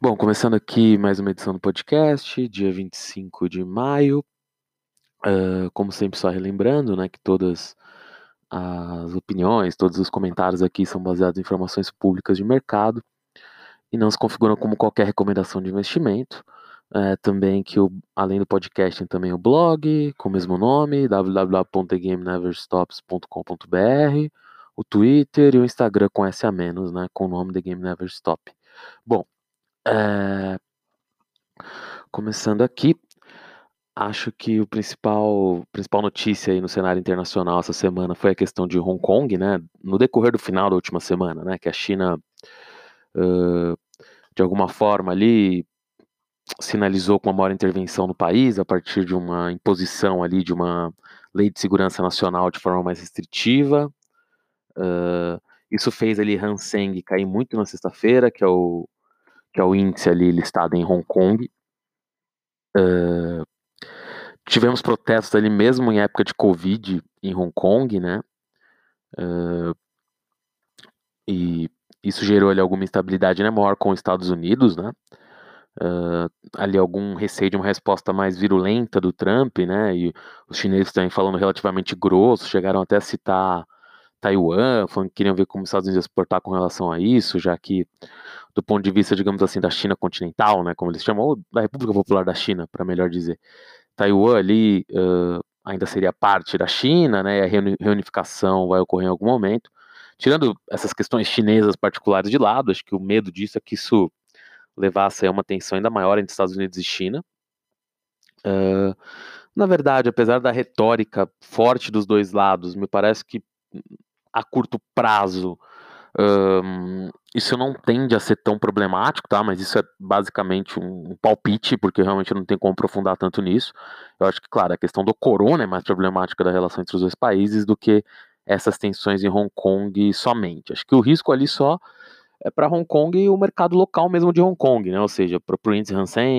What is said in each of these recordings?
Bom, começando aqui mais uma edição do podcast, dia 25 de maio. Uh, como sempre, só relembrando né, que todas as opiniões, todos os comentários aqui são baseados em informações públicas de mercado e não se configuram como qualquer recomendação de investimento. É, também que o, além do podcast tem também o blog com o mesmo nome, www.thegameneverstops.com.br, o Twitter e o Instagram com S a menos, né, com o nome The Game Never Stop. Bom, é... Começando aqui, acho que o principal, principal notícia aí no cenário internacional essa semana foi a questão de Hong Kong, né? No decorrer do final da última semana, né? Que a China, uh, de alguma forma ali, sinalizou com uma maior intervenção no país a partir de uma imposição ali de uma lei de segurança nacional de forma mais restritiva. Uh, isso fez ali Han Seng cair muito na sexta-feira, que é o que é o índice ali listado em Hong Kong. Uh, tivemos protestos ali mesmo em época de Covid em Hong Kong, né? Uh, e isso gerou ali alguma instabilidade né, maior com os Estados Unidos, né? Uh, ali algum receio de uma resposta mais virulenta do Trump, né? E os chineses também falando relativamente grosso, chegaram até a citar Taiwan, falando que queriam ver como os Estados Unidos ia se portar com relação a isso, já que, do ponto de vista, digamos assim, da China continental, né, como eles chamam, ou da República Popular da China, para melhor dizer, Taiwan ali uh, ainda seria parte da China, né, a reunificação vai ocorrer em algum momento. Tirando essas questões chinesas particulares de lado, acho que o medo disso é que isso levasse a uma tensão ainda maior entre Estados Unidos e China. Uh, na verdade, apesar da retórica forte dos dois lados, me parece que a curto prazo, um, isso não tende a ser tão problemático, tá? Mas isso é basicamente um, palpite, porque realmente não tem como aprofundar tanto nisso. Eu acho que, claro, a questão do corona é mais problemática da relação entre os dois países do que essas tensões em Hong Kong somente. Acho que o risco ali só é para Hong Kong e o mercado local mesmo de Hong Kong, né? Ou seja, para o índice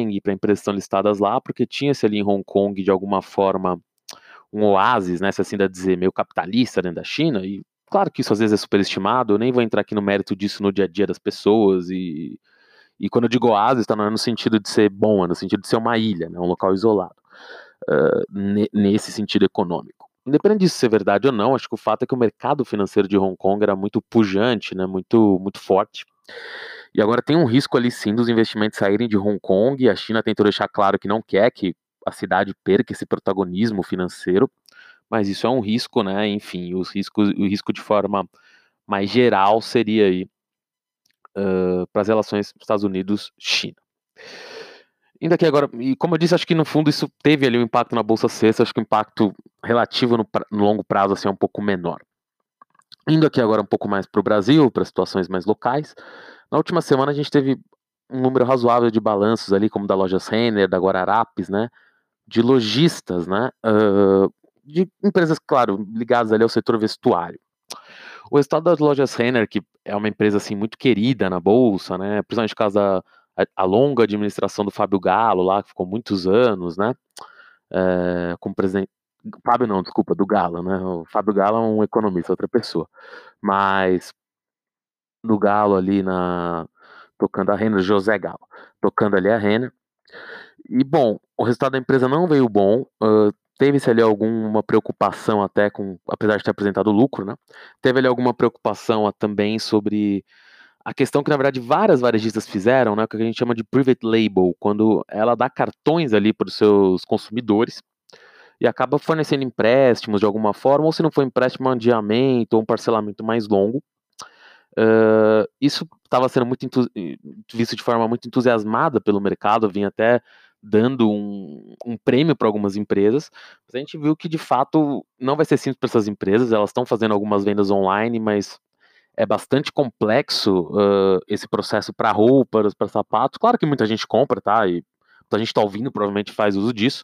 e para empresas estão listadas lá, porque tinha-se ali em Hong Kong de alguma forma um oásis, né, se assim dá dizer, meio capitalista dentro da China, e Claro que isso às vezes é superestimado, eu nem vou entrar aqui no mérito disso no dia a dia das pessoas, e, e quando eu digo oásis, tá, não é no sentido de ser bom, é no sentido de ser uma ilha, né, um local isolado, uh, nesse sentido econômico. Independente disso ser verdade ou não, acho que o fato é que o mercado financeiro de Hong Kong era muito pujante, né, muito, muito forte, e agora tem um risco ali sim dos investimentos saírem de Hong Kong, e a China tentou deixar claro que não quer que a cidade perca esse protagonismo financeiro, mas isso é um risco, né? Enfim, os riscos, o risco de forma mais geral seria aí uh, para as relações Estados Unidos-China. Indo aqui agora, e como eu disse, acho que no fundo isso teve ali um impacto na Bolsa Sexta, acho que o impacto relativo no, no longo prazo assim, é um pouco menor. Indo aqui agora um pouco mais para o Brasil, para situações mais locais, na última semana a gente teve um número razoável de balanços ali, como da loja Renner, da Guararapes, né, de lojistas, né, uh, de empresas, claro, ligadas ali ao setor vestuário. O resultado das lojas Renner, que é uma empresa assim muito querida na bolsa, né, principalmente por causa da a longa administração do Fábio Galo lá, que ficou muitos anos, né, é, como presidente, Fábio não, desculpa, do Galo, né, o Fábio Galo é um economista, outra pessoa, mas do Galo ali na, tocando a Renner, José Galo, tocando ali a Renner, e bom, o resultado da empresa não veio bom, uh, Teve-se ali alguma preocupação até com, apesar de ter apresentado lucro, né? Teve ali alguma preocupação também sobre a questão que, na verdade, várias varejistas fizeram, né? Que a gente chama de private label, quando ela dá cartões ali para os seus consumidores e acaba fornecendo empréstimos de alguma forma, ou se não for empréstimo, um adiamento ou um parcelamento mais longo. Uh, isso estava sendo muito visto de forma muito entusiasmada pelo mercado, vinha até dando um, um prêmio para algumas empresas, mas a gente viu que de fato não vai ser simples para essas empresas, elas estão fazendo algumas vendas online, mas é bastante complexo uh, esse processo para roupas, para sapatos. Claro que muita gente compra, tá? E a gente está ouvindo, provavelmente faz uso disso,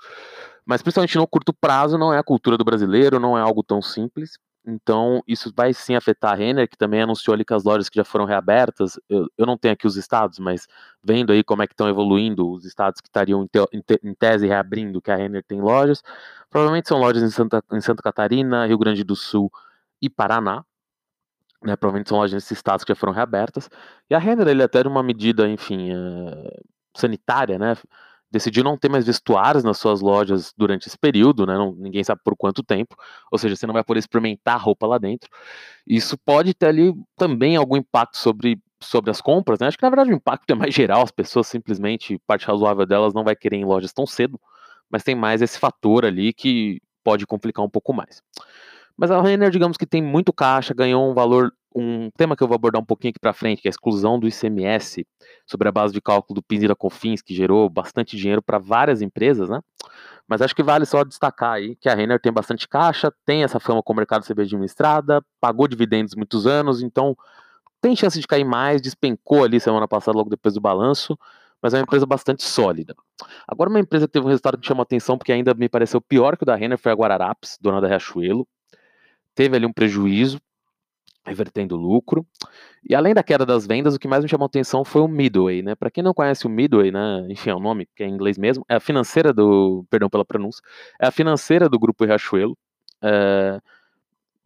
mas principalmente no curto prazo não é a cultura do brasileiro, não é algo tão simples. Então, isso vai sim afetar a Renner, que também anunciou ali que as lojas que já foram reabertas, eu, eu não tenho aqui os estados, mas vendo aí como é que estão evoluindo os estados que estariam em, te, em, te, em, tese reabrindo, que a Renner tem lojas, provavelmente são lojas em Santa, em Santa Catarina, Rio Grande do Sul e Paraná. né, provavelmente são lojas nesses estados que já foram reabertas. E a Renner, ele até de uma medida, enfim, uh, sanitária, né, decidiu não ter mais vestuários nas suas lojas durante esse período, né? Não, ninguém sabe por quanto tempo, ou seja, você não vai poder experimentar roupa lá dentro. Isso pode ter ali também algum impacto sobre, sobre as compras, né? Acho que na verdade o impacto é mais geral, as pessoas simplesmente, parte razoável delas não vai querer ir em lojas tão cedo, mas tem mais esse fator ali que pode complicar um pouco mais. Mas a Renner, digamos que tem muito caixa, ganhou um valor um tema que eu vou abordar um pouquinho aqui para frente, que é a exclusão do ICMS sobre a base de cálculo do PIS e da COFINS, que gerou bastante dinheiro para várias empresas, né? Mas acho que vale só destacar aí que a Renner tem bastante caixa, tem essa fama com o mercado CB administrada, pagou dividendos muitos anos, então tem chance de cair mais, despencou ali semana passada, logo depois do balanço, mas é uma empresa bastante sólida. Agora, uma empresa que teve um resultado que chama atenção, porque ainda me pareceu pior que o da Renner, foi a Guararapes, dona da Riachuelo. Teve ali um prejuízo, revertendo lucro. E além da queda das vendas, o que mais me chamou atenção foi o Midway, né? Para quem não conhece o Midway, né? Enfim, é o nome, que é em inglês mesmo, é a financeira do, perdão pela pronúncia, é a financeira do grupo Riachuelo. É,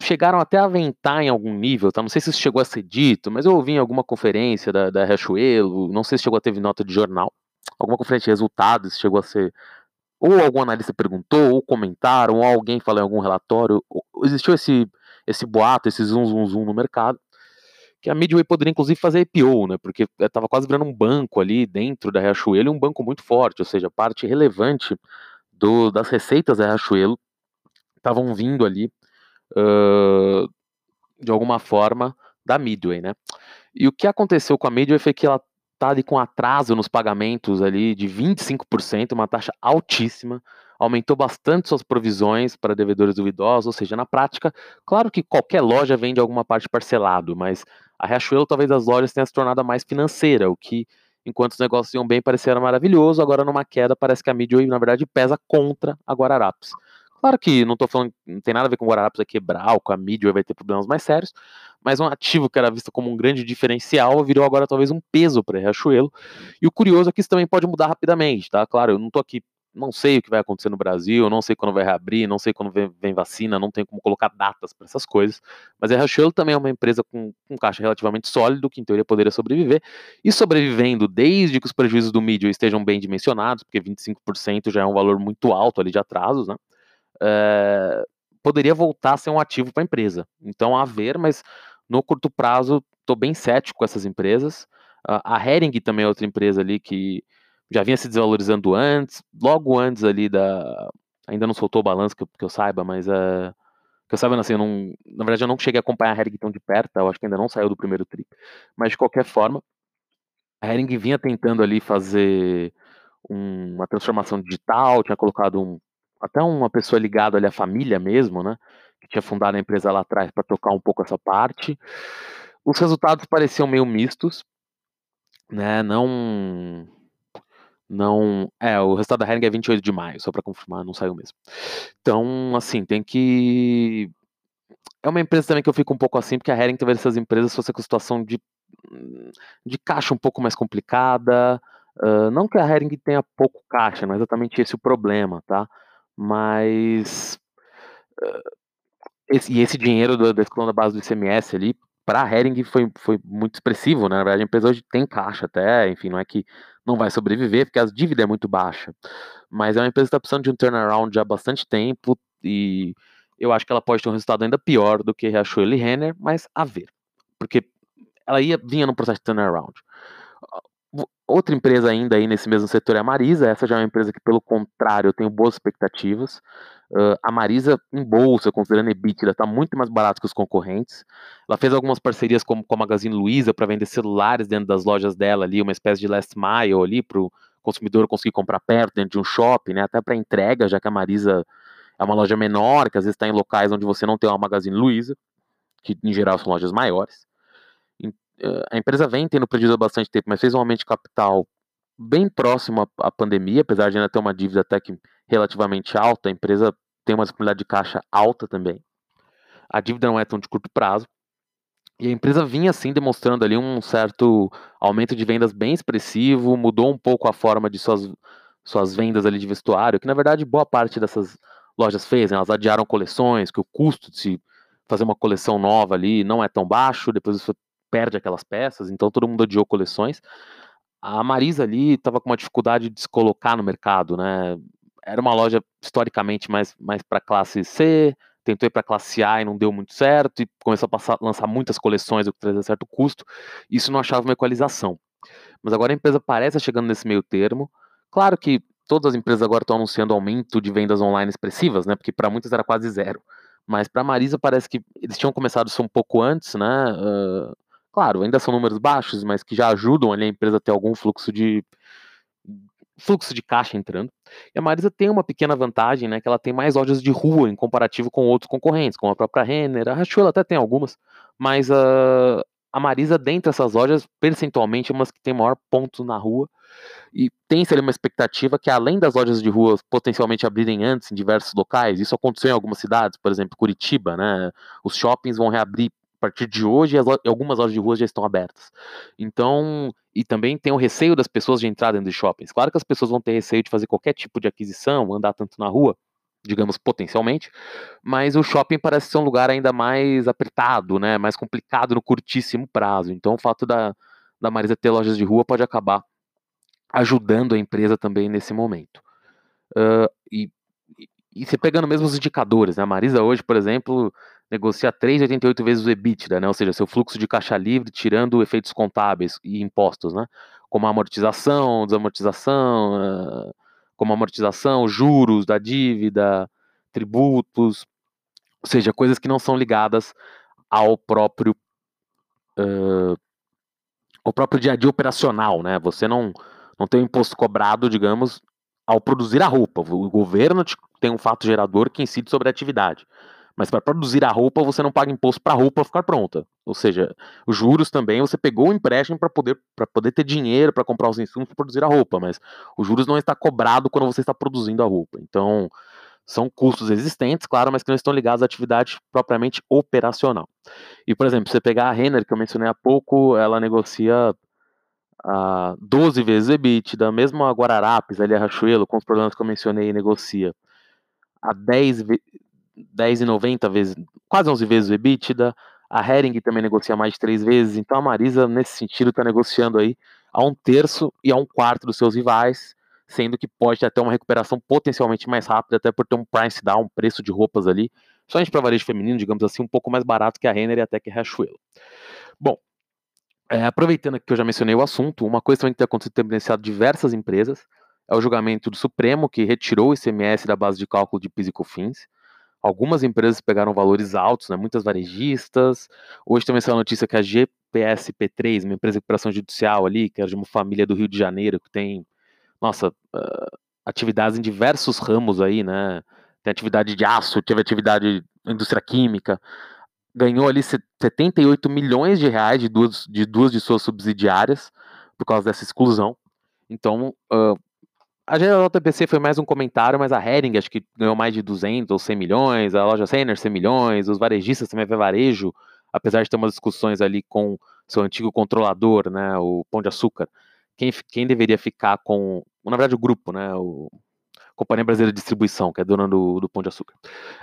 chegaram até a aventar em algum nível, tá? Não sei se isso chegou a ser dito, mas eu ouvi em alguma conferência da, da Riachuelo, não sei se chegou a ter nota de jornal, alguma conferência de resultados chegou a ser ou algum analista perguntou, ou comentaram, ou alguém falou em algum relatório, existiu esse esse boato, esse zoom, zoom, zoom no mercado, que a Midway poderia inclusive fazer IPO, né, porque estava quase virando um banco ali dentro da Riachuelo, um banco muito forte, ou seja, parte relevante do, das receitas da Riachuelo estavam vindo ali, uh, de alguma forma, da Midway, né. E o que aconteceu com a Midway foi que ela está ali com atraso nos pagamentos ali de 25%, uma taxa altíssima, aumentou bastante suas provisões para devedores duvidosos, ou seja, na prática, claro que qualquer loja vende alguma parte parcelado, mas a Riachuelo talvez as lojas tenha se tornado mais financeira, o que, enquanto os negócios iam bem, parecia maravilhoso, agora numa queda parece que a Midway, na verdade, pesa contra a Guararapes. Claro que não estou falando, não tem nada a ver com o Guararapes vai quebrar, ou com a Midway vai ter problemas mais sérios, mas um ativo que era visto como um grande diferencial virou agora talvez um peso para a Riachuelo. E o curioso é que isso também pode mudar rapidamente, tá? Claro, eu não estou aqui não sei o que vai acontecer no Brasil, não sei quando vai reabrir, não sei quando vem, vem vacina, não tenho como colocar datas para essas coisas. Mas a Riachuelo também é uma empresa com um caixa relativamente sólido, que em teoria poderia sobreviver, e sobrevivendo desde que os prejuízos do mídia estejam bem dimensionados, porque 25% já é um valor muito alto ali de atrasos, né? É, poderia voltar a ser um ativo para a empresa. Então, a ver, mas no curto prazo, estou bem cético com essas empresas. a Hering também é outra empresa ali que já vinha se desvalorizando antes, logo antes ali da. Ainda não soltou o balanço que eu, que eu saiba, mas uh, que eu saiba, assim, eu não, na verdade eu não cheguei a acompanhar a Hering tão de perto, eu acho que ainda não saiu do primeiro trip. Mas de qualquer forma, a Hering vinha tentando ali fazer um, uma transformação digital, tinha colocado um, até uma pessoa ligada ali à família mesmo, né? Que tinha fundado a empresa lá atrás para tocar um pouco essa parte. Os resultados pareciam meio mistos, né? Não não. É, o resultado da Hering é 28 de maio, só para confirmar, não saiu mesmo. Então, assim, tem que. É uma empresa também que eu fico um pouco assim, porque a Hering talvez essas empresas fosse com situação de, de caixa um pouco mais complicada. Uh, não que a Hering tenha pouco caixa, não é exatamente esse o problema, tá? Mas. Uh, esse, e esse dinheiro da, da da base do ICMS ali, para a Hering foi, foi muito expressivo, né? Na verdade, a empresa hoje tem caixa até, enfim, não é que não vai sobreviver, porque a dívida é muito baixa. Mas é uma empresa que está precisando de um turnaround já há bastante tempo e eu acho que ela pode ter um resultado ainda pior do que Riachuelo e Renner, mas a ver. Porque ela ia, vinha no processo de turnaround. Outra empresa ainda aí nesse mesmo setor é a Marisa. Essa já é uma empresa que, pelo contrário, eu tenho boas expectativas. Uh, a Marisa, em bolsa, considerando EBITDA, está muito mais barato que os concorrentes. Ela fez algumas parcerias com, com a Magazine Luiza para vender celulares dentro das lojas dela ali, uma espécie de last mile ali para o consumidor conseguir comprar perto, dentro de um shopping, né? Até para entrega, já que a Marisa é uma loja menor, que às vezes está em locais onde você não tem uma Magazine Luiza, que em geral são lojas maiores. A empresa vem tendo prejuízo há bastante tempo, mas fez um aumento de capital bem próximo à, pandemia, apesar de ainda ter uma dívida até que relativamente alta, a empresa tem uma disponibilidade de caixa alta também. A dívida não é tão de curto prazo. E a empresa vinha assim demonstrando ali um certo aumento de vendas bem expressivo, mudou um pouco a forma de suas, suas vendas ali de vestuário, que na verdade boa parte dessas lojas fez, né? elas adiaram coleções, que o custo de se fazer uma coleção nova ali não é tão baixo, depois você perde aquelas peças, então todo mundo odiou coleções. A Marisa ali estava com uma dificuldade de se colocar no mercado, né? Era uma loja historicamente mais, mais para classe C, tentou ir para classe A e não deu muito certo, e começou a passar, lançar muitas coleções, o que trazia certo custo. Isso não achava uma equalização. Mas agora a empresa parece chegando nesse meio termo. Claro que todas as empresas agora estão anunciando aumento de vendas online expressivas, né? Porque para muitas era quase zero. Mas para a Marisa parece que eles tinham começado isso um pouco antes, né? Uh, claro, ainda são números baixos, mas que já ajudam ali, a empresa a ter algum fluxo de fluxo de caixa entrando. E a Marisa tem uma pequena vantagem, né? Que ela tem mais lojas de rua em comparativo com outros concorrentes, como a própria Renner, a Rachuela até tem algumas, mas uh, a Marisa, dentre essas lojas, percentualmente, é umas que tem maior ponto na rua. E tem-se ali uma expectativa que, além das lojas de rua potencialmente abrirem antes em diversos locais, isso aconteceu em algumas cidades, por exemplo, Curitiba, né? Os shoppings vão reabrir a partir de hoje e, lo algumas lojas de rua já estão abertas. Então, e também tem o receio das pessoas de entrar dentro de shoppings. Claro que as pessoas vão ter receio de fazer qualquer tipo de aquisição, andar tanto na rua, digamos, potencialmente, mas o shopping parece ser um lugar ainda mais apertado, né, mais complicado no curtíssimo prazo. Então, o fato da, da Marisa ter lojas de rua pode acabar ajudando a empresa também nesse momento. Uh, e, e você pegando mesmo os indicadores, né, a Marisa hoje, por exemplo, negocia 3,88 vezes o EBITDA, né, ou seja, seu fluxo de caixa livre tirando efeitos contábeis e impostos, né, como amortização, desamortização, uh, como amortização, juros da dívida, tributos, ou seja, coisas que não são ligadas ao próprio uh, ao próprio dia a dia operacional, né? Você não não tem um imposto cobrado, digamos, ao produzir a roupa. O governo tem um fato gerador que incide sobre a atividade. Mas para produzir a roupa, você não paga imposto para a roupa ficar pronta. Ou seja, os juros também, você pegou o empréstimo para poder, poder ter dinheiro para comprar os insumos para produzir a roupa, mas os juros não está cobrado quando você está produzindo a roupa. Então, são custos existentes, claro, mas que não estão ligados à atividade propriamente operacional. E, por exemplo, você pegar a Renner, que eu mencionei há pouco, ela negocia a 12 vezes EBITDA, mesmo a Guararapes, ali a Rachuelo, com os problemas que eu mencionei, negocia a 10, 10,90 vezes, quase 11 vezes o EBITDA. A Hering também negocia mais de 3 vezes. Então a Marisa, nesse sentido, está negociando aí a um terço e a um quarto dos seus rivais, sendo que pode até uma recuperação potencialmente mais rápida, até por ter um price down, um preço de roupas ali, somente para varejo feminino, digamos assim, um pouco mais barato que a Renner e até que a Riachuelo. Bom, é, aproveitando que eu já mencionei o assunto, uma coisa também que tem acontecido tem beneficiado diversas empresas é o julgamento do Supremo, que retirou o ICMS da base de cálculo de PIS e COFINS. Algumas empresas pegaram valores altos, né, muitas varejistas. Hoje também saiu a notícia que a GPSP3, uma empresa de recuperação judicial ali, que é de uma família do Rio de Janeiro, que tem, nossa, uh, atividades em diversos ramos aí, né? Tem atividade de aço, teve atividade indústria química, ganhou ali 78 milhões de reais de duas de, duas de suas subsidiárias por causa dessa exclusão. Então, uh, a JPC foi mais um comentário, mas a Hering acho que ganhou mais de 200 ou 100 milhões, a loja Senner 100 milhões, os varejistas também vai varejo, apesar de ter umas discussões ali com seu antigo controlador, né, o Pão de Açúcar, quem, quem deveria ficar com, na verdade o grupo, né, o Companhia Brasileira de Distribuição, que é dona do, do Pão de Açúcar.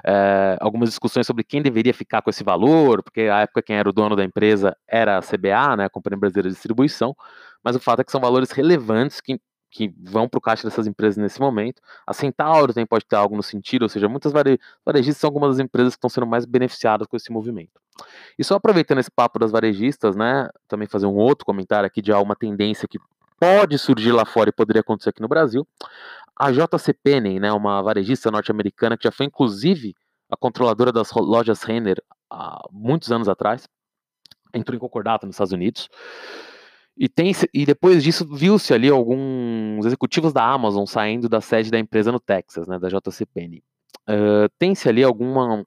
É, algumas discussões sobre quem deveria ficar com esse valor, porque a época quem era o dono da empresa era a CBA, né, a Companhia Brasileira de Distribuição, mas o fato é que são valores relevantes que que vão para o caixa dessas empresas nesse momento. A Centauro também pode ter algo no sentido, ou seja, muitas varejistas são algumas das empresas que estão sendo mais beneficiadas com esse movimento. E só aproveitando esse papo das varejistas, né, também fazer um outro comentário aqui de uma tendência que pode surgir lá fora e poderia acontecer aqui no Brasil. A JC Penney, né, uma varejista norte-americana que já foi inclusive a controladora das lojas Renner há muitos anos atrás, entrou em concordata nos Estados Unidos. E, tem, e depois disso viu-se ali alguns executivos da Amazon saindo da sede da empresa no Texas, né, da JCPenney. Uh, tem-se ali alguma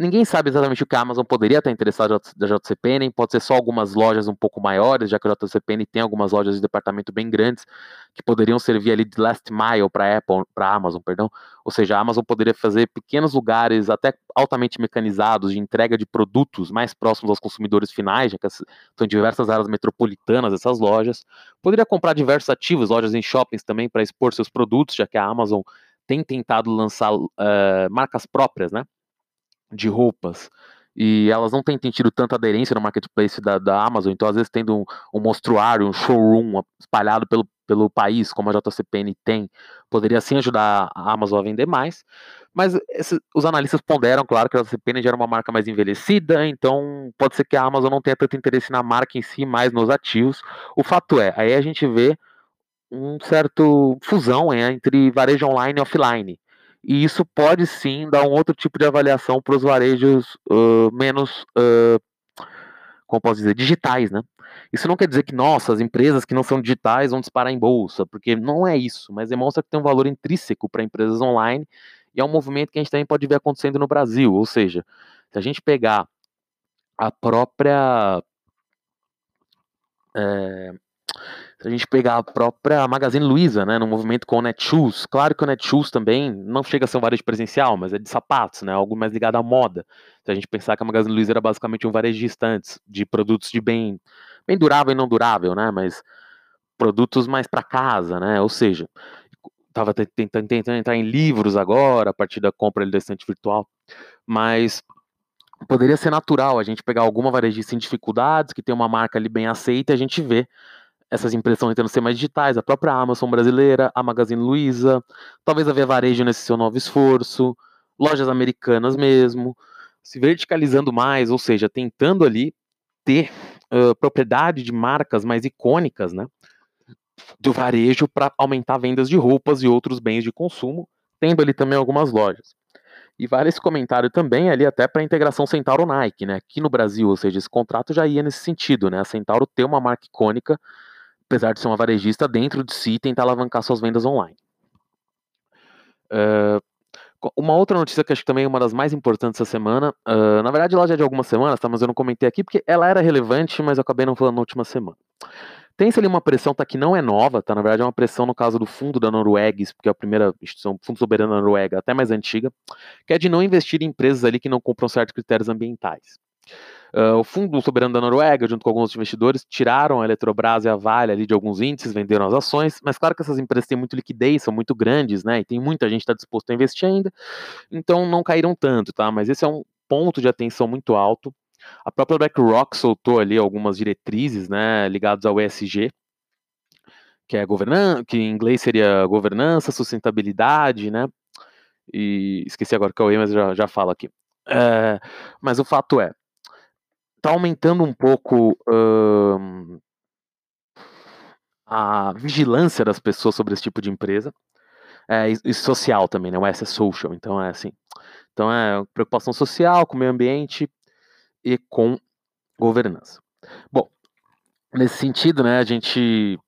Ninguém sabe exatamente o que a Amazon poderia estar interessada da JCPenney, pode ser só algumas lojas um pouco maiores, já que a JCPenney tem algumas lojas de departamento bem grandes que poderiam servir ali de last mile para Apple, para Amazon, perdão. Ou seja, a Amazon poderia fazer pequenos lugares até altamente mecanizados de entrega de produtos mais próximos aos consumidores finais, já que estão em diversas áreas metropolitanas essas lojas. Poderia comprar diversos ativos, lojas em shoppings também para expor seus produtos, já que a Amazon tem tentado lançar uh, marcas próprias, né? De roupas e elas não têm tido tanta aderência no marketplace da, da Amazon, então às vezes tendo um, um mostruário, um showroom espalhado pelo, pelo país, como a JCPN tem, poderia sim ajudar a Amazon a vender mais. Mas esse, os analistas ponderam, claro, que a JCPenney já era uma marca mais envelhecida, então pode ser que a Amazon não tenha tanto interesse na marca em si, mais nos ativos. O fato é, aí a gente vê um certo fusão entre varejo online e offline. E isso pode sim dar um outro tipo de avaliação para os varejos uh, menos, uh, como posso dizer, digitais, né? Isso não quer dizer que, nossa, as empresas que não são digitais vão disparar em bolsa, porque não é isso, mas demonstra que tem um valor intrínseco para empresas online e é um movimento que a gente também pode ver acontecendo no Brasil. Ou seja, se a gente pegar a própria. É, se a gente pegar a própria Magazine Luiza, né, no movimento com o Netshoes, claro que o Netshoes também não chega a ser um varejo presencial, mas é de sapatos, né, algo mais ligado à moda. Se a gente pensar que a Magazine Luiza era basicamente um varejista antes, de produtos de bem bem durável e não durável, né? Mas produtos mais para casa, né? Ou seja, estava tentando, tentando entrar em livros agora, a partir da compra do estante virtual, mas poderia ser natural a gente pegar alguma varejista em dificuldades, que tem uma marca ali bem aceita, e a gente vê essas empresas estão tentando ser mais digitais, a própria Amazon brasileira, a Magazine Luiza, talvez a Via Varejo nesse seu novo esforço, lojas americanas mesmo, se verticalizando mais, ou seja, tentando ali ter uh, propriedade de marcas mais icônicas, né? Do varejo para aumentar vendas de roupas e outros bens de consumo, tendo ali também algumas lojas. E vale esse comentário também ali até para a integração Centauro-Nike, né? Aqui no Brasil, ou seja, esse contrato já ia nesse sentido, né? A Centauro ter uma marca icônica, apesar de ser uma varejista, dentro de si tentar alavancar suas vendas online. Uh, uma outra notícia que acho que também é uma das mais importantes essa semana, uh, na verdade ela já é de algumas semanas, tá? Mas eu não comentei aqui porque ela era relevante, mas eu acabei não falando na última semana. Tem-se ali uma pressão, tá? Que não é nova, tá? Na verdade é uma pressão no caso do fundo da Noruega, porque é a primeira instituição, fundo soberano da Noruega, até mais antiga, que é de não investir em empresas ali que não cumpram certos critérios ambientais. Uh, o Fundo Soberano da Noruega, junto com alguns investidores, tiraram a Eletrobras e a Vale ali de alguns índices, venderam as ações, mas claro que essas empresas têm muito liquidez, são muito grandes, né? E tem muita gente que está disposto a investir ainda, então não caíram tanto, tá? Mas esse é um ponto de atenção muito alto. A própria BlackRock soltou ali algumas diretrizes, né, ligadas ao ESG, que é governança, que em inglês seria governança, sustentabilidade, né? E esqueci agora qual é, mas já, já falo aqui. É, mas o fato é, tá aumentando um pouco a vigilância das pessoas sobre esse tipo de empresa. É, e social também, né? O S é social, então é assim. Então é preocupação social com o meio ambiente e com governança. Bom, nesse sentido, né, a gente.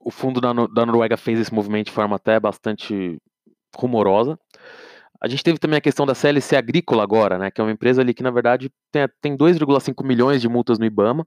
O fundo da, da Noruega fez esse movimento de forma até bastante rumorosa. A gente teve também a questão da CLC Agrícola agora, né, que é uma empresa ali que, na verdade, tem, tem 2,5 milhões de multas no IBAMA.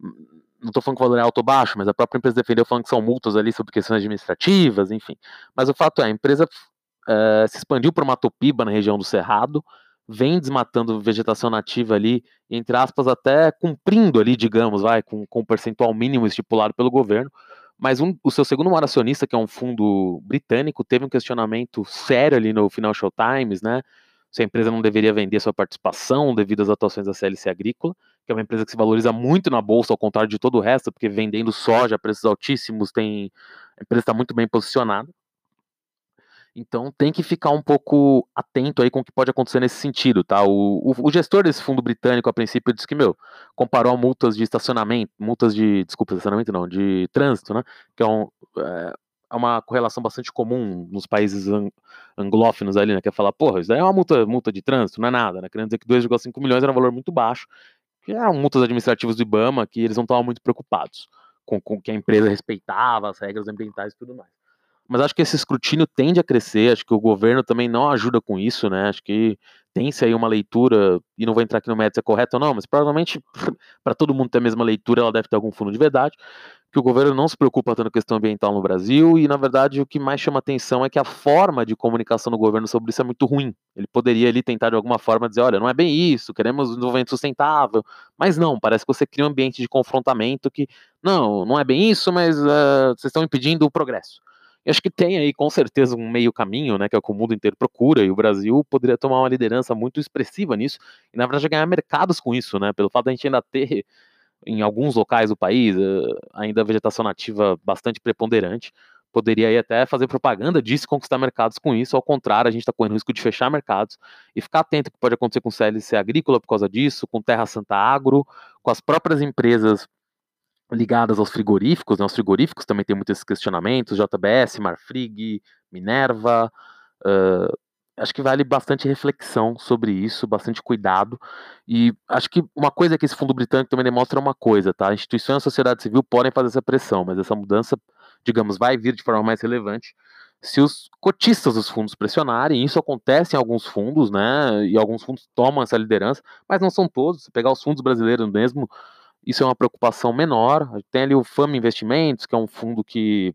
Não estou falando que o valor é alto ou baixo, mas a própria empresa defendeu falando que são multas ali sobre questões administrativas, enfim. Mas o fato é, a empresa uh, se expandiu para Matopiba, na região do Cerrado, vem desmatando vegetação nativa ali, entre aspas, até cumprindo ali, digamos, vai, com, com um percentual mínimo estipulado pelo governo, mas um, o seu segundo maior acionista, que é um fundo britânico, teve um questionamento sério ali no Financial Times, né? Se a empresa não deveria vender sua participação devido às atuações da CLC Agrícola, que é uma empresa que se valoriza muito na bolsa, ao contrário de todo o resto, porque vendendo soja a preços altíssimos, tem a empresa está muito bem posicionada. Então tem que ficar um pouco atento aí com o que pode acontecer nesse sentido, tá? O, o, o, gestor desse fundo britânico, a princípio, disse que, meu, comparou multas de estacionamento, multas de, desculpa, estacionamento não, de trânsito, né? Que é, um, é, é uma correlação bastante comum nos países ang anglófinos ali, né? Que é falar, porra, isso daí é uma multa, multa de trânsito, não é nada, né? Querendo dizer que 2,5 milhões era um valor muito baixo, que eram multas administrativas do IBAMA, que eles não estavam muito preocupados com, com que a empresa respeitava as regras ambientais e tudo mais mas acho que esse escrutínio tende a crescer, acho que o governo também não ajuda com isso, né? Acho que tem-se aí uma leitura, e não vou entrar aqui no mérito se é correto ou não, mas provavelmente para todo mundo ter a mesma leitura, ela deve ter algum fundo de verdade, que o governo não se preocupa tanto com a questão ambiental no Brasil, e na verdade o que mais chama atenção é que a forma de comunicação do governo sobre isso é muito ruim. Ele poderia ali tentar de alguma forma dizer, olha, não é bem isso, queremos um desenvolvimento sustentável, mas não, parece que você cria um ambiente de confrontamento que, não, não é bem isso, mas uh, vocês estão impedindo o progresso. E acho que tem aí, com certeza, um meio caminho, né, que é o que o mundo inteiro procura, e o Brasil poderia tomar uma liderança muito expressiva nisso, e na verdade ganhar mercados com isso, né, pelo fato de a gente ainda ter em alguns locais do país, eh, ainda vegetação nativa bastante preponderante, poderia aí até fazer propaganda disso, conquistar mercados com isso, ao contrário, a gente está correndo risco de fechar mercados e ficar atento que pode acontecer com o CLC Agrícola por causa disso, com Terra Santa Agro, com as próprias empresas ligadas aos frigoríficos, né, os frigoríficos também têm muitos questionamentos, JBS, Marfrig, Minerva, uh, acho que vale bastante reflexão sobre isso, bastante cuidado. E acho que uma coisa que esse fundo britânico também demonstra é uma coisa, tá? Instituições da sociedade civil podem fazer essa pressão, mas essa mudança, digamos, vai vir de forma mais relevante se os cotistas dos fundos pressionarem. Isso acontece em alguns fundos, né? E alguns fundos tomam essa liderança, mas não são todos. Se pegar os fundos brasileiros mesmo, isso é uma preocupação menor. Tem ali o Fama Investimentos, que é um fundo que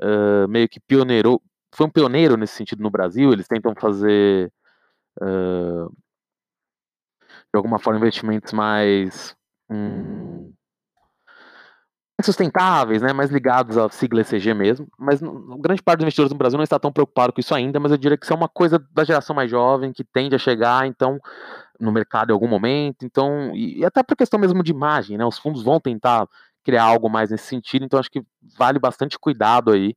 uh, meio que pioneirou, foi um pioneiro nesse sentido no Brasil. Eles tentam fazer, uh, de alguma forma, investimentos mais hum, sustentáveis, né, mais ligados à sigla ECG mesmo. Mas grande parte dos investidores no Brasil não está tão preocupado com isso ainda, mas eu diria que isso é uma coisa da geração mais jovem que tende a chegar, então no mercado em algum momento, então e, e até por questão mesmo de imagem, né? Os fundos vão tentar criar algo mais nesse sentido, então acho que vale bastante cuidado aí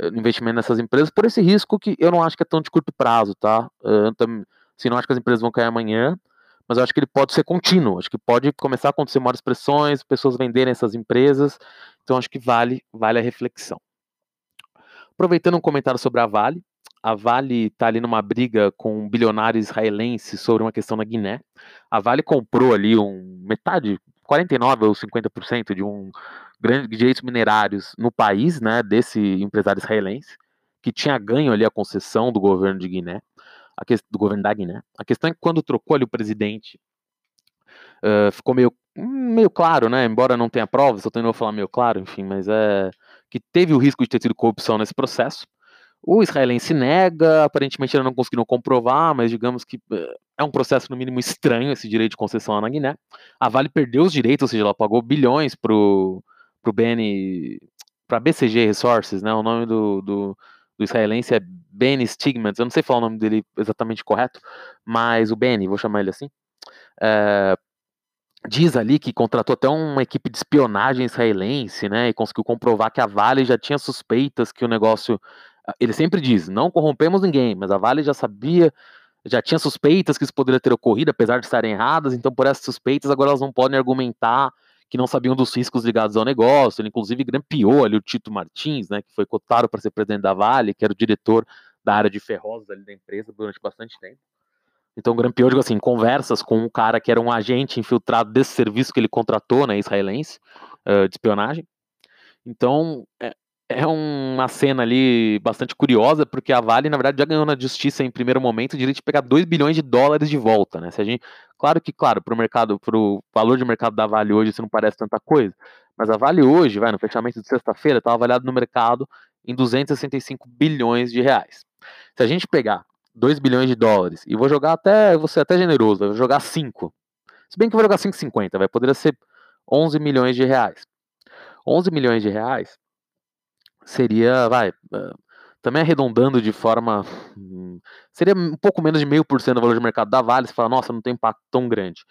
no investimento nessas empresas, por esse risco que eu não acho que é tão de curto prazo, tá? Também, assim, não acho que as empresas vão cair amanhã, mas eu acho que ele pode ser contínuo, acho que pode começar a acontecer maiores pressões, pessoas venderem essas empresas, então acho que vale, vale a reflexão. Aproveitando um comentário sobre a Vale, a Vale está ali numa briga com um bilionário israelense sobre uma questão na Guiné. A Vale comprou ali um metade, 49 ou 50% de um grande direitos minerários no país, né, desse empresário israelense, que tinha ganho ali a concessão do governo de Guiné, que, do governo da Guiné. A questão é que quando trocou ali o presidente, uh, ficou meio, meio claro, né, embora não tenha provas, eu tenho falar meio claro, enfim, mas é que teve o risco de ter tido corrupção nesse processo. O israelense nega, aparentemente ainda não conseguiram comprovar, mas digamos que uh, é um processo no mínimo estranho esse direito de concessão lá na Guiné. A Vale perdeu os direitos, ou seja, ela pagou bilhões pro pro BN, para BCG Resources, né? O nome do, do, do israelense é Ben Stigmans, eu não sei falar o nome dele exatamente correto, mas o Benny, vou chamar ele assim, é, diz ali que contratou até uma equipe de espionagem israelense, né, e conseguiu comprovar que a Vale já tinha suspeitas que o negócio, ele sempre diz, não corrompemos ninguém, mas a Vale já sabia, já tinha suspeitas que isso poderia ter ocorrido, apesar de estarem erradas, então por essas suspeitas agora elas não podem argumentar que não sabiam dos riscos ligados ao negócio. Ele, inclusive, grampeou ali o Tito Martins, né, que foi cotado para ser presidente da Vale, que era o diretor da área de ferrosos ali da empresa durante bastante tempo. Então, grampeou, digo assim, conversas com um cara que era um agente infiltrado desse serviço que ele contratou, né, israelense, uh, de espionagem. Então, é, é uma cena ali bastante curiosa, porque a Vale, na verdade, já ganhou na justiça em primeiro momento o direito de pegar 2 bilhões de dólares de volta, né? Se a gente, claro que, claro, para o mercado, para o valor de mercado da Vale hoje, isso não parece tanta coisa, mas a Vale hoje, vai, no fechamento de sexta-feira, estava avaliado no mercado em 265 bilhões de reais. Se a gente pegar 2 bilhões de dólares, e vou jogar até, vou ser até generoso, vou jogar 5. Se bem que eu vou jogar 5,50, vai, poderia ser 11 milhões de reais. 11 milhões de reais seria, vai, também arredondando de forma. Hum, seria um pouco menos de meio por cento do valor de mercado da Vale. Você fala, nossa, não tem impacto tão grande.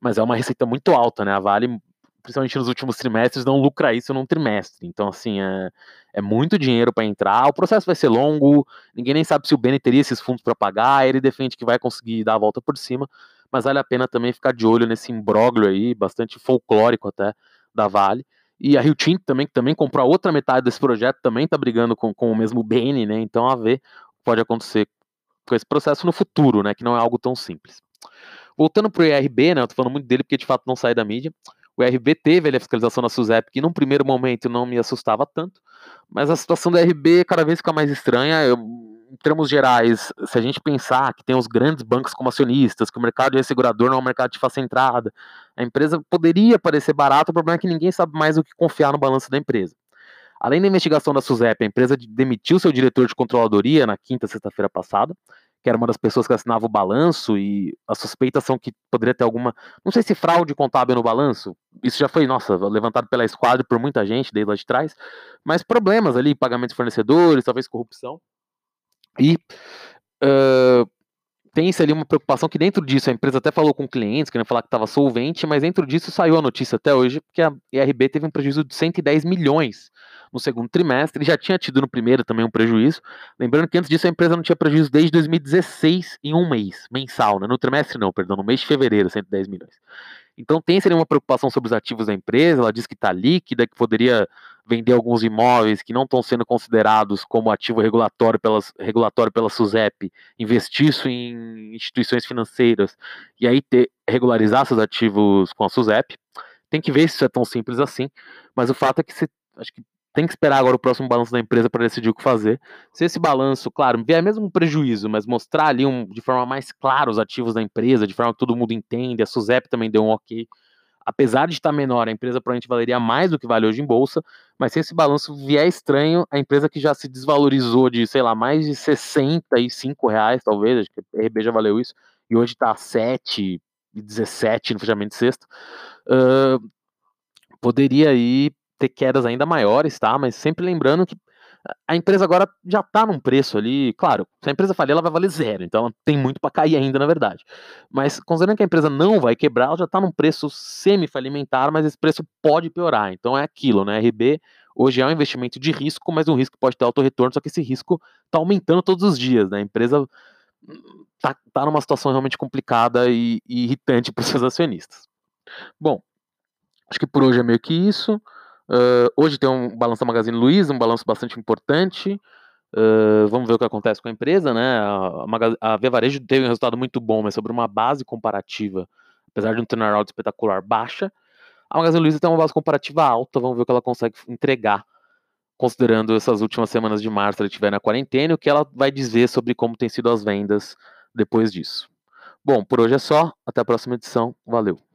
Mas é uma receita muito alta, né? A Vale, principalmente nos últimos trimestres, não lucra isso num trimestre. Então, assim, é, é muito dinheiro para entrar. O processo vai ser longo, ninguém nem sabe se o Beni teria esses fundos para pagar. Ele defende que vai conseguir dar a volta por cima. Mas vale a pena também ficar de olho nesse imbróglio aí, bastante folclórico até, da Vale. E a Rio Tinto também, que também comprou a outra metade desse projeto, também está brigando com, com o mesmo BN, né? Então a ver pode acontecer com esse processo no futuro, né? Que não é algo tão simples. Voltando para o IRB, né? Eu tô falando muito dele porque de fato não sai da mídia. O IRB teve ali, a fiscalização da SUSEP, que num primeiro momento não me assustava tanto, mas a situação do IRB cada vez fica mais estranha. Eu em termos gerais, se a gente pensar que tem os grandes bancos como acionistas, que o mercado de segurador não é um mercado de face entrada, a empresa poderia parecer barata, o problema é que ninguém sabe mais o que confiar no balanço da empresa. Além da investigação da SUSEP, a empresa demitiu seu diretor de controladoria na quinta, sexta-feira passada, que era uma das pessoas que assinava o balanço, e as suspeitas são que poderia ter alguma, não sei se fraude contábil no balanço, isso já foi, nossa, levantado pela esquadra por muita gente desde lá de trás, mas problemas ali, pagamento de fornecedores, talvez corrupção, e uh, tem-se ali uma preocupação que dentro disso, a empresa até falou com clientes, querendo falar que estava solvente, mas dentro disso saiu a notícia até hoje, porque a IRB teve um prejuízo de 110 milhões no segundo trimestre, já tinha tido no primeiro também um prejuízo. Lembrando que antes disso a empresa não tinha prejuízo desde 2016 em um mês, mensal, né? no trimestre não, perdão, no mês de fevereiro, 110 milhões. Então tem seria uma preocupação sobre os ativos da empresa, ela diz que está líquida, que poderia vender alguns imóveis que não estão sendo considerados como ativo regulatório, pelas, regulatório pela SUSEP, investir isso em instituições financeiras e aí ter, regularizar seus ativos com a SUSEP. Tem que ver se isso é tão simples assim, mas o fato é que você, acho que tem que esperar agora o próximo balanço da empresa para decidir o que fazer. Se esse balanço, claro, vier mesmo um prejuízo, mas mostrar ali um, de forma mais clara os ativos da empresa, de forma que todo mundo entende, a SUSEP também deu um ok. Apesar de estar menor, a empresa provavelmente valeria mais do que vale hoje em bolsa, mas se esse balanço vier estranho, a empresa que já se desvalorizou de, sei lá, mais de 65 reais, talvez, acho que a RB já valeu isso, e hoje está 7 e 17 no fechamento de sexto, uh, poderia ir ter quedas ainda maiores, tá? Mas sempre lembrando que a empresa agora já está num preço ali, claro, se a empresa falir, ela vai valer zero, então tem muito para cair ainda, na verdade. Mas considerando que a empresa não vai quebrar, ela já está num preço semi-falimentar, mas esse preço pode piorar. Então é aquilo, né? RB hoje é um investimento de risco, mas um risco que pode ter alto retorno, só que esse risco está aumentando todos os dias, né? A empresa está tá numa situação realmente complicada e, e irritante para os seus acionistas. Bom, acho que por hoje é meio que isso. Hoje tem um balanço da Magazine Luiza, um balanço bastante importante. Uh, vamos ver o que acontece com a empresa, né? A, a Via Varejo teve um resultado muito bom, mas sobre uma base comparativa, apesar de um turnaround espetacular baixa, a Magazine Luiza tem uma base comparativa alta. Vamos ver o que ela consegue entregar, considerando essas últimas semanas de março ela estiver na quarentena, o que ela vai dizer sobre como tem sido as vendas depois disso. Bom, por hoje é só. Até a próxima edição. Valeu.